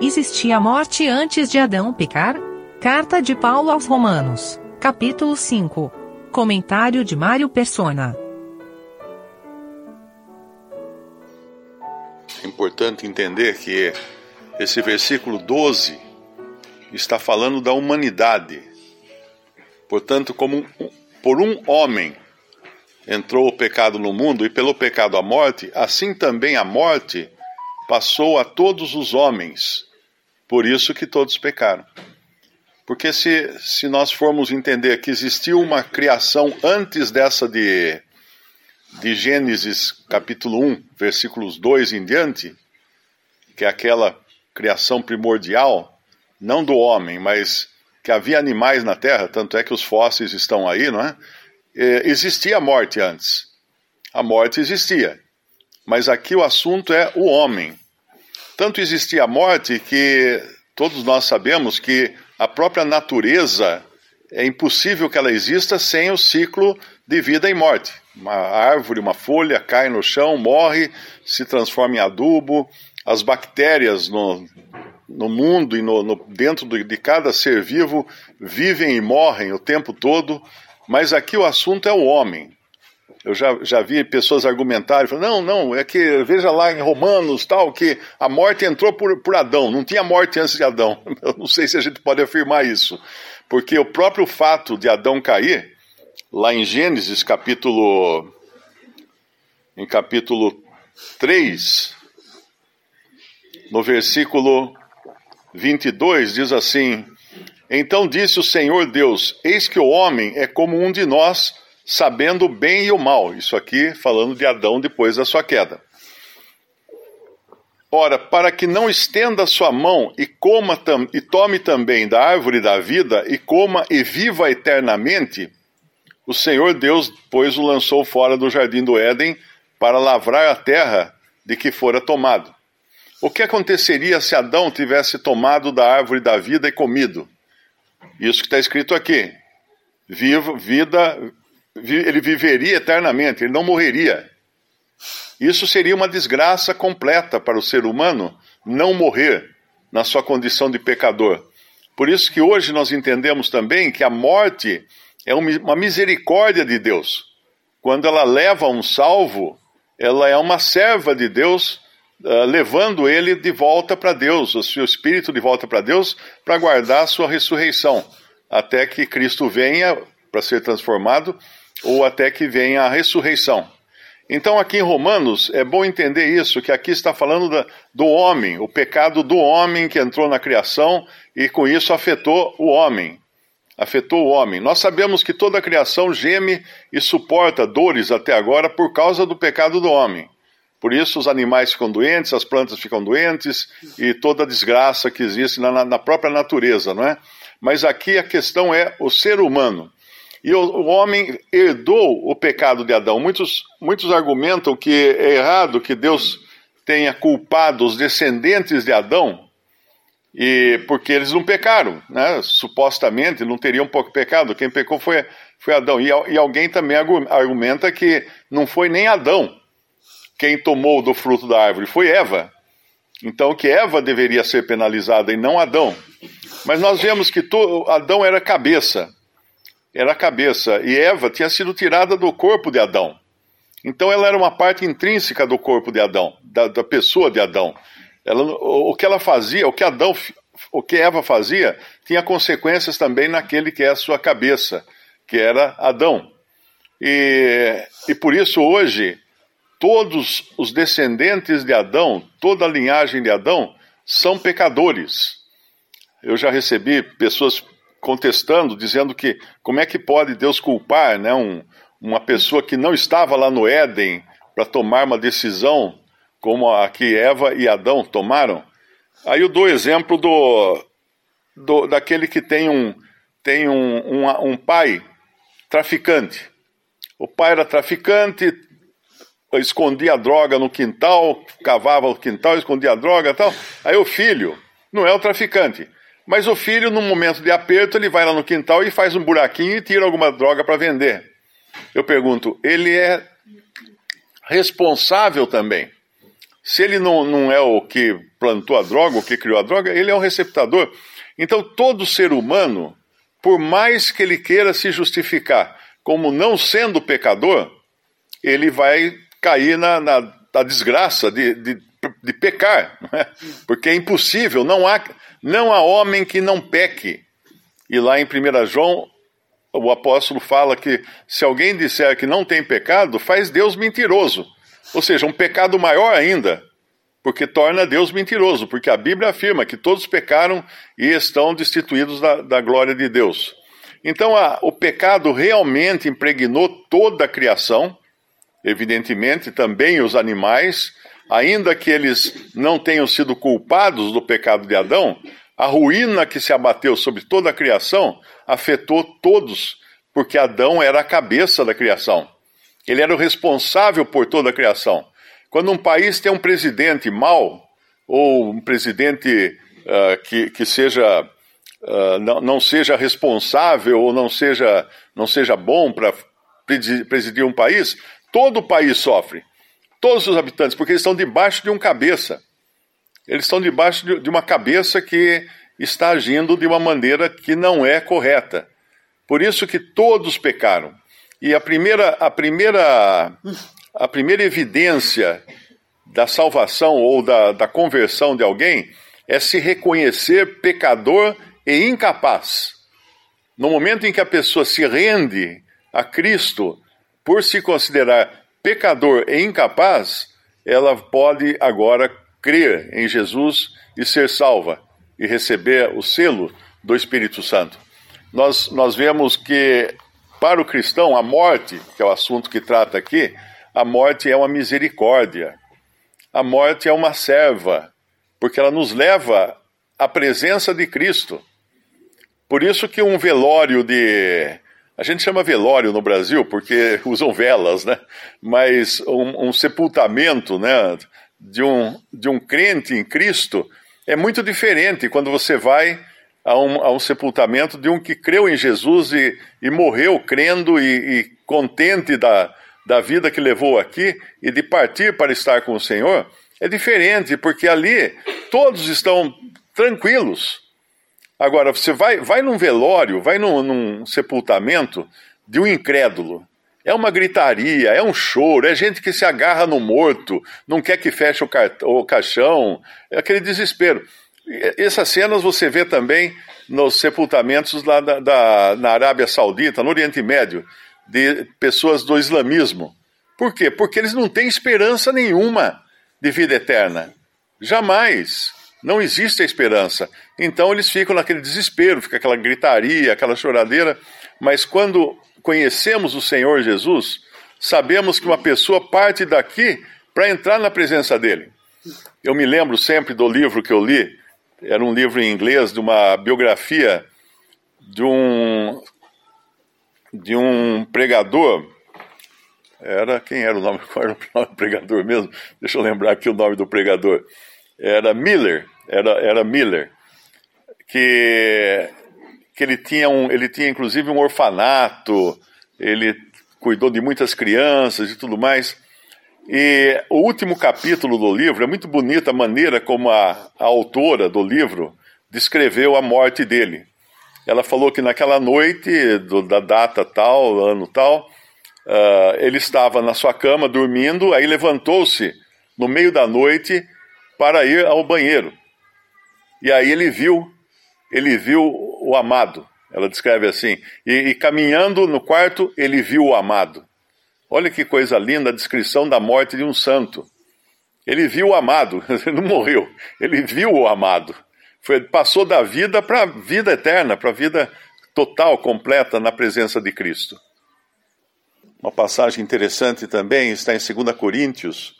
Existia morte antes de Adão pecar? Carta de Paulo aos Romanos, capítulo 5. Comentário de Mário Persona. É importante entender que esse versículo 12 está falando da humanidade. Portanto, como por um homem entrou o pecado no mundo e pelo pecado a morte, assim também a morte passou a todos os homens. Por isso que todos pecaram. Porque se, se nós formos entender que existiu uma criação antes dessa de, de Gênesis capítulo 1, versículos 2 em diante, que é aquela criação primordial, não do homem, mas que havia animais na terra, tanto é que os fósseis estão aí, não é? é existia a morte antes. A morte existia. Mas aqui o assunto é o homem. Tanto existia a morte que todos nós sabemos que a própria natureza é impossível que ela exista sem o ciclo de vida e morte. Uma árvore, uma folha cai no chão, morre, se transforma em adubo. As bactérias no, no mundo e no, no dentro de cada ser vivo vivem e morrem o tempo todo. Mas aqui o assunto é o homem. Eu já, já vi pessoas argumentarem, falando, não, não, é que veja lá em Romanos tal, que a morte entrou por, por Adão, não tinha morte antes de Adão. Eu não sei se a gente pode afirmar isso, porque o próprio fato de Adão cair, lá em Gênesis capítulo, em capítulo 3, no versículo 22, diz assim, Então disse o Senhor Deus, eis que o homem é como um de nós, sabendo o bem e o mal. Isso aqui falando de Adão depois da sua queda. Ora, para que não estenda sua mão e coma e tome também da árvore da vida e coma e viva eternamente, o Senhor Deus, pois, o lançou fora do jardim do Éden para lavrar a terra de que fora tomado. O que aconteceria se Adão tivesse tomado da árvore da vida e comido? Isso que está escrito aqui. Viva, vida, ele viveria eternamente, ele não morreria. Isso seria uma desgraça completa para o ser humano não morrer na sua condição de pecador. Por isso que hoje nós entendemos também que a morte é uma misericórdia de Deus. Quando ela leva um salvo, ela é uma serva de Deus, uh, levando ele de volta para Deus, o seu espírito de volta para Deus, para guardar a sua ressurreição, até que Cristo venha para ser transformado ou até que venha a ressurreição. Então, aqui em Romanos, é bom entender isso, que aqui está falando da, do homem, o pecado do homem que entrou na criação e com isso afetou o homem. Afetou o homem. Nós sabemos que toda a criação geme e suporta dores até agora por causa do pecado do homem. Por isso, os animais ficam doentes, as plantas ficam doentes e toda a desgraça que existe na, na própria natureza, não é? Mas aqui a questão é o ser humano. E o, o, homem herdou o pecado de Adão. Muitos, muitos argumentam que é errado que Deus tenha culpado os descendentes de Adão, e porque eles não pecaram, né? supostamente não teriam pouco pecado. Quem pecou foi, foi Adão. E, e alguém também argumenta que não foi nem Adão quem tomou do fruto da árvore, foi Eva. Então que Eva deveria ser penalizada e não Adão. Mas nós vemos que to, Adão era cabeça era a cabeça, e Eva tinha sido tirada do corpo de Adão. Então ela era uma parte intrínseca do corpo de Adão, da, da pessoa de Adão. Ela, o que ela fazia, o que Adão, o que Eva fazia, tinha consequências também naquele que é a sua cabeça, que era Adão. E, e por isso hoje todos os descendentes de Adão, toda a linhagem de Adão, são pecadores. Eu já recebi pessoas contestando, dizendo que como é que pode Deus culpar né, um, uma pessoa que não estava lá no Éden para tomar uma decisão como a que Eva e Adão tomaram. Aí eu dou exemplo do, do daquele que tem um, tem um, um, um pai traficante. O pai era traficante, escondia a droga no quintal, cavava o quintal, escondia a droga e tal. Aí o filho não é o traficante, mas o filho, num momento de aperto, ele vai lá no quintal e faz um buraquinho e tira alguma droga para vender. Eu pergunto, ele é responsável também Se ele não, não é o que plantou a droga, o que criou a droga, ele é um receptador. Então, todo ser humano, por mais que ele queira se justificar como não sendo pecador, ele vai cair na, na, na desgraça de, de, de pecar, é? porque é impossível, não há, não há homem que não peque. E lá em 1 João, o apóstolo fala que se alguém disser que não tem pecado, faz Deus mentiroso. Ou seja, um pecado maior ainda, porque torna Deus mentiroso, porque a Bíblia afirma que todos pecaram e estão destituídos da, da glória de Deus. Então, a, o pecado realmente impregnou toda a criação, evidentemente também os animais, ainda que eles não tenham sido culpados do pecado de Adão, a ruína que se abateu sobre toda a criação afetou todos, porque Adão era a cabeça da criação. Ele era o responsável por toda a criação. Quando um país tem um presidente mau, ou um presidente uh, que, que seja, uh, não, não, seja responsável ou não seja, não seja bom para presidir um país, todo o país sofre. Todos os habitantes, porque eles estão debaixo de um cabeça. Eles estão debaixo de, de uma cabeça que está agindo de uma maneira que não é correta. Por isso que todos pecaram. E a primeira, a primeira, a primeira evidência da salvação ou da, da conversão de alguém é se reconhecer pecador e incapaz. No momento em que a pessoa se rende a Cristo por se considerar pecador e incapaz, ela pode agora crer em Jesus e ser salva e receber o selo do Espírito Santo. Nós, nós vemos que, para o cristão, a morte, que é o assunto que trata aqui, a morte é uma misericórdia. A morte é uma serva, porque ela nos leva à presença de Cristo. Por isso que um velório de a gente chama velório no Brasil porque usam velas, né? Mas um, um, sepultamento, né, de um, de um crente em Cristo é muito diferente quando você vai a um, a um sepultamento de um que creu em Jesus e, e morreu crendo e, e contente da, da vida que levou aqui e de partir para estar com o Senhor. É diferente, porque ali todos estão tranquilos Agora, você vai, vai num velório, vai num, num sepultamento de um incrédulo. É uma gritaria, é um choro, é gente que se agarra no morto, não quer que feche o, o caixão, é aquele desespero. Essas cenas você vê também nos sepultamentos lá da, da, na Arábia Saudita, no Oriente Médio, de pessoas do islamismo. Por quê? Porque eles não têm esperança nenhuma de vida eterna. Jamais. Não existe a esperança. Então eles ficam naquele desespero, fica aquela gritaria, aquela choradeira. Mas quando conhecemos o Senhor Jesus, sabemos que uma pessoa parte daqui para entrar na presença dele. Eu me lembro sempre do livro que eu li, era um livro em inglês de uma biografia de um de um pregador. Era quem era o nome? Qual era o nome do pregador mesmo? Deixa eu lembrar aqui o nome do pregador. Era Miller era, era Miller, que, que ele, tinha um, ele tinha inclusive um orfanato, ele cuidou de muitas crianças e tudo mais. E o último capítulo do livro é muito bonita a maneira como a, a autora do livro descreveu a morte dele. Ela falou que naquela noite, do, da data tal, ano tal, uh, ele estava na sua cama dormindo, aí levantou-se no meio da noite para ir ao banheiro. E aí ele viu, ele viu o amado. Ela descreve assim. E, e caminhando no quarto, ele viu o amado. Olha que coisa linda a descrição da morte de um santo. Ele viu o amado, ele não morreu, ele viu o amado. Foi, passou da vida para a vida eterna, para a vida total, completa na presença de Cristo. Uma passagem interessante também está em 2 Coríntios,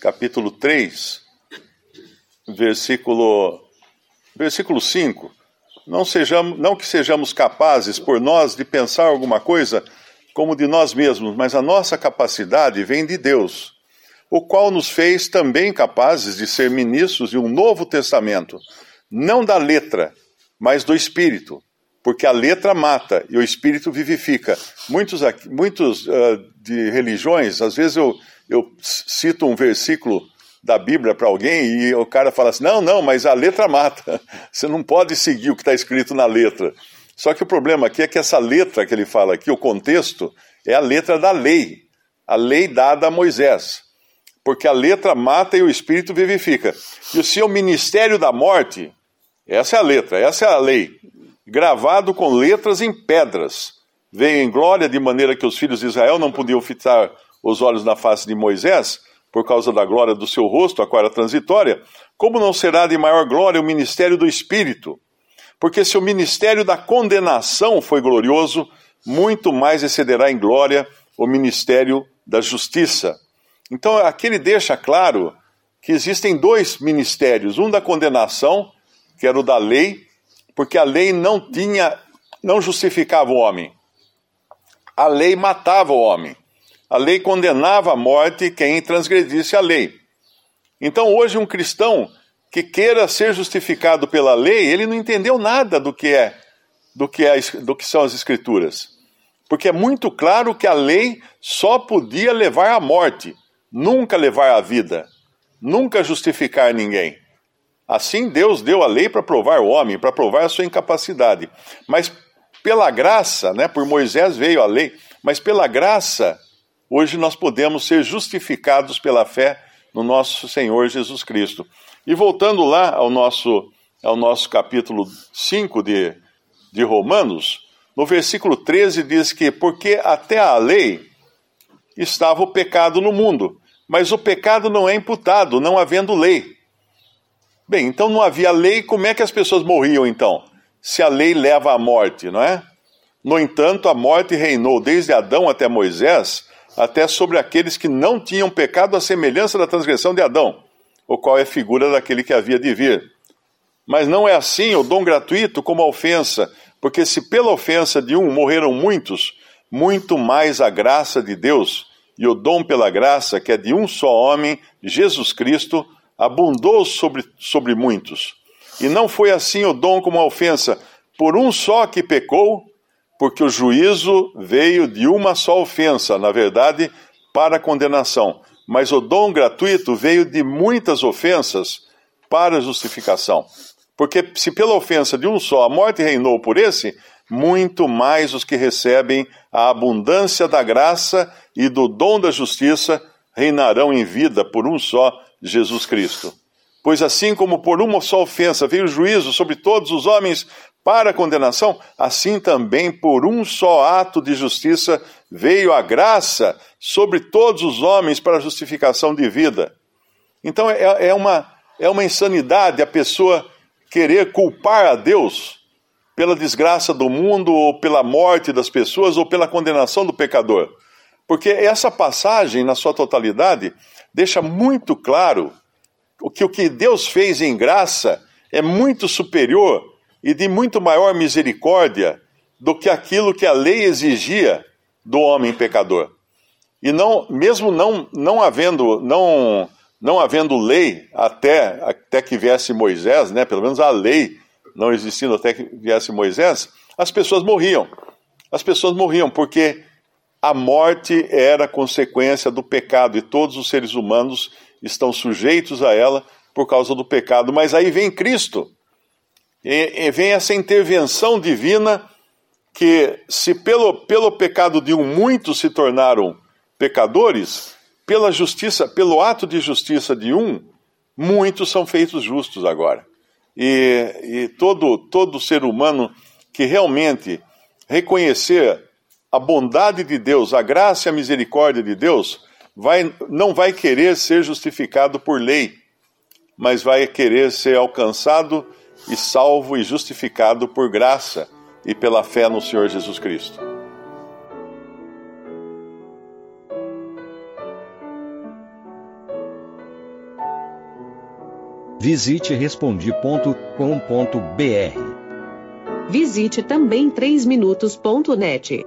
capítulo 3, versículo Versículo 5. Não, sejamos, não que sejamos capazes por nós de pensar alguma coisa como de nós mesmos, mas a nossa capacidade vem de Deus, o qual nos fez também capazes de ser ministros de um novo testamento, não da letra, mas do espírito, porque a letra mata e o espírito vivifica. Muitos, muitos uh, de religiões, às vezes eu, eu cito um versículo da Bíblia para alguém e o cara fala assim: não, não, mas a letra mata. Você não pode seguir o que está escrito na letra. Só que o problema aqui é que essa letra que ele fala aqui, o contexto, é a letra da lei, a lei dada a Moisés. Porque a letra mata e o espírito vivifica. E o seu ministério da morte, essa é a letra, essa é a lei, gravado com letras em pedras. Veio em glória de maneira que os filhos de Israel não podiam fitar os olhos na face de Moisés, por causa da glória do seu rosto, a qual era transitória, como não será de maior glória o ministério do Espírito? Porque se o ministério da condenação foi glorioso, muito mais excederá em glória o ministério da justiça. Então aqui ele deixa claro que existem dois ministérios, um da condenação, que era o da lei, porque a lei não tinha, não justificava o homem. A lei matava o homem. A lei condenava à morte quem transgredisse a lei. Então hoje um cristão que queira ser justificado pela lei, ele não entendeu nada do que é, do que é, do que são as escrituras. Porque é muito claro que a lei só podia levar à morte, nunca levar à vida, nunca justificar ninguém. Assim Deus deu a lei para provar o homem, para provar a sua incapacidade. Mas pela graça, né, por Moisés veio a lei, mas pela graça, hoje nós podemos ser justificados pela fé no nosso Senhor Jesus Cristo. E voltando lá ao nosso, ao nosso capítulo 5 de, de Romanos, no versículo 13 diz que, porque até a lei estava o pecado no mundo, mas o pecado não é imputado, não havendo lei. Bem, então não havia lei, como é que as pessoas morriam então? Se a lei leva à morte, não é? No entanto, a morte reinou desde Adão até Moisés, até sobre aqueles que não tinham pecado à semelhança da transgressão de Adão o qual é figura daquele que havia de vir. Mas não é assim o dom gratuito como a ofensa, porque se pela ofensa de um morreram muitos, muito mais a graça de Deus e o dom pela graça, que é de um só homem, Jesus Cristo, abundou sobre, sobre muitos. E não foi assim o dom como a ofensa, por um só que pecou, porque o juízo veio de uma só ofensa, na verdade, para condenação mas o dom gratuito veio de muitas ofensas para justificação. Porque se pela ofensa de um só a morte reinou por esse, muito mais os que recebem a abundância da graça e do dom da justiça reinarão em vida por um só Jesus Cristo. Pois assim como por uma só ofensa veio o juízo sobre todos os homens para a condenação, assim também por um só ato de justiça veio a graça sobre todos os homens para a justificação de vida. Então é, é, uma, é uma insanidade a pessoa querer culpar a Deus pela desgraça do mundo, ou pela morte das pessoas, ou pela condenação do pecador. Porque essa passagem, na sua totalidade, deixa muito claro que o que Deus fez em graça é muito superior e de muito maior misericórdia do que aquilo que a lei exigia do homem pecador. E não, mesmo não, não havendo, não, não havendo lei até, até que viesse Moisés, né, pelo menos a lei não existindo até que viesse Moisés, as pessoas morriam. As pessoas morriam porque a morte era consequência do pecado e todos os seres humanos estão sujeitos a ela por causa do pecado. Mas aí vem Cristo, e, e vem essa intervenção divina que, se pelo, pelo pecado de um muitos se tornaram pecadores, pela justiça, pelo ato de justiça de um, muitos são feitos justos agora. E, e todo, todo ser humano que realmente reconhecer a bondade de Deus, a graça e a misericórdia de Deus, vai, não vai querer ser justificado por lei, mas vai querer ser alcançado e salvo e justificado por graça e pela fé no Senhor Jesus Cristo. Visite respondi.com.br. Visite também 3minutos.net.